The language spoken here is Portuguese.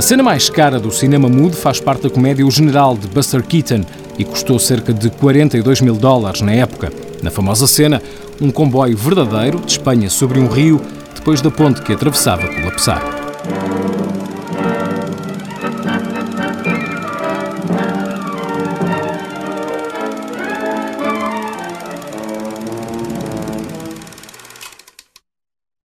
A cena mais cara do cinema mudo faz parte da comédia O General de Buster Keaton e custou cerca de 42 mil dólares na época. Na famosa cena, um comboio verdadeiro de Espanha sobre um rio depois da ponte que atravessava colapsar.